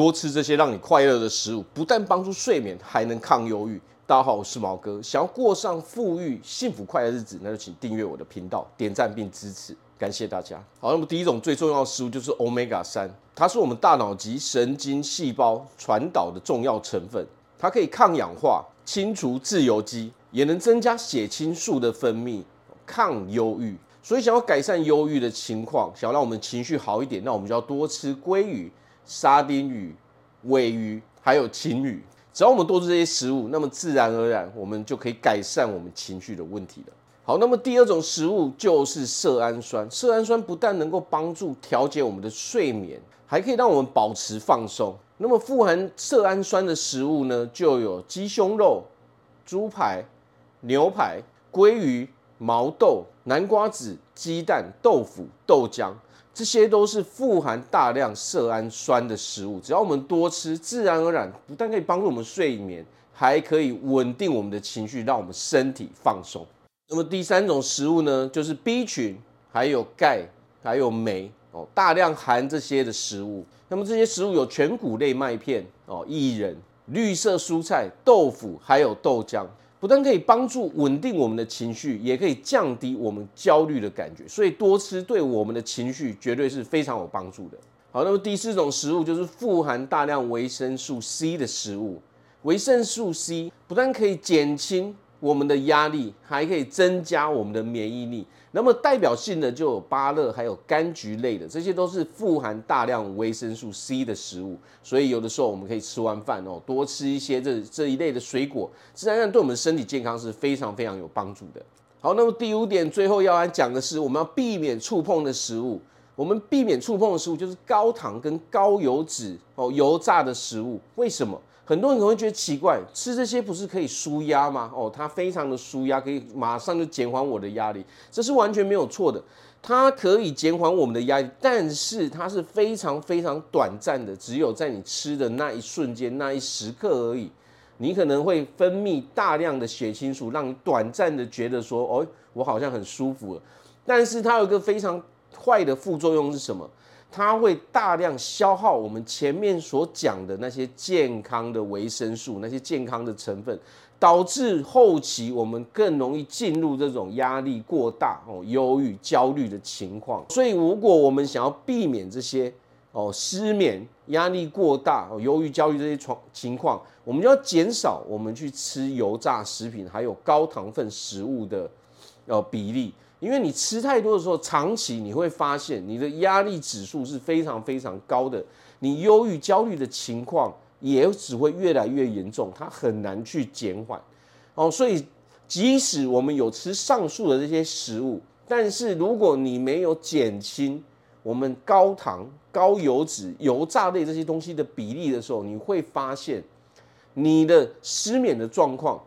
多吃这些让你快乐的食物，不但帮助睡眠，还能抗忧郁。大家好，我是毛哥。想要过上富裕、幸福、快乐的日子，那就请订阅我的频道，点赞并支持，感谢大家。好，那么第一种最重要的食物就是 Omega 三，它是我们大脑及神经细胞传导的重要成分，它可以抗氧化、清除自由基，也能增加血清素的分泌，抗忧郁。所以，想要改善忧郁的情况，想要让我们情绪好一点，那我们就要多吃鲑鱼、沙丁鱼、鮪鱼，还有鯖鱼。只要我们多吃这些食物，那么自然而然我们就可以改善我们情绪的问题了。好，那么第二种食物就是色胺酸。色胺酸不但能够帮助调节我们的睡眠，还可以让我们保持放松。那么富含色胺酸的食物呢，就有鸡胸肉、猪排、牛排、鲑鱼、毛豆、南瓜子、鸡蛋、豆腐、豆浆。这些都是富含大量色胺酸的食物，只要我们多吃，自然而然不但可以帮助我们睡眠，还可以稳定我们的情绪，让我们身体放松。那么第三种食物呢，就是 B 群，还有钙，还有镁哦，大量含这些的食物。那么这些食物有全谷类麦片哦，薏仁、绿色蔬菜、豆腐，还有豆浆。不但可以帮助稳定我们的情绪，也可以降低我们焦虑的感觉，所以多吃对我们的情绪绝对是非常有帮助的。好，那么第四种食物就是富含大量维生素 C 的食物。维生素 C 不但可以减轻我们的压力，还可以增加我们的免疫力。那么代表性的就有芭乐，还有柑橘类的，这些都是富含大量维生素 C 的食物。所以有的时候我们可以吃完饭哦，多吃一些这这一类的水果，自然上对我们身体健康是非常非常有帮助的。好，那么第五点，最后要来讲的是我们要避免触碰的食物。我们避免触碰的食物就是高糖跟高油脂哦，油炸的食物。为什么？很多人可能会觉得奇怪，吃这些不是可以舒压吗？哦，它非常的舒压，可以马上就减缓我的压力，这是完全没有错的。它可以减缓我们的压力，但是它是非常非常短暂的，只有在你吃的那一瞬间、那一时刻而已。你可能会分泌大量的血清素，让你短暂的觉得说，哦，我好像很舒服了。但是它有一个非常坏的副作用是什么？它会大量消耗我们前面所讲的那些健康的维生素，那些健康的成分，导致后期我们更容易进入这种压力过大哦、忧郁、焦虑的情况。所以，如果我们想要避免这些哦失眠、压力过大、哦忧郁、焦虑这些状情况，我们就要减少我们去吃油炸食品，还有高糖分食物的呃比例。因为你吃太多的时候，长期你会发现你的压力指数是非常非常高的，你忧郁、焦虑的情况也只会越来越严重，它很难去减缓。哦，所以即使我们有吃上述的这些食物，但是如果你没有减轻我们高糖、高油脂、油炸类这些东西的比例的时候，你会发现你的失眠的状况。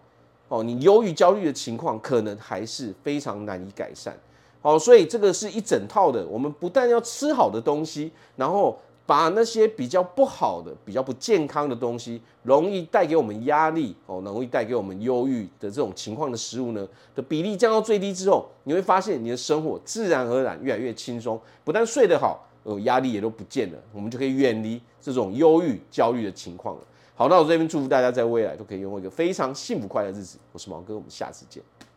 哦，你忧郁、焦虑的情况可能还是非常难以改善。好，所以这个是一整套的。我们不但要吃好的东西，然后把那些比较不好的、比较不健康的东西，容易带给我们压力哦，容易带给我们忧郁的这种情况的食物呢的比例降到最低之后，你会发现你的生活自然而然越来越轻松，不但睡得好，呃，压力也都不见了，我们就可以远离这种忧郁、焦虑的情况了。好，那我这边祝福大家在未来都可以拥有一个非常幸福快乐的日子。我是毛哥，我们下次见。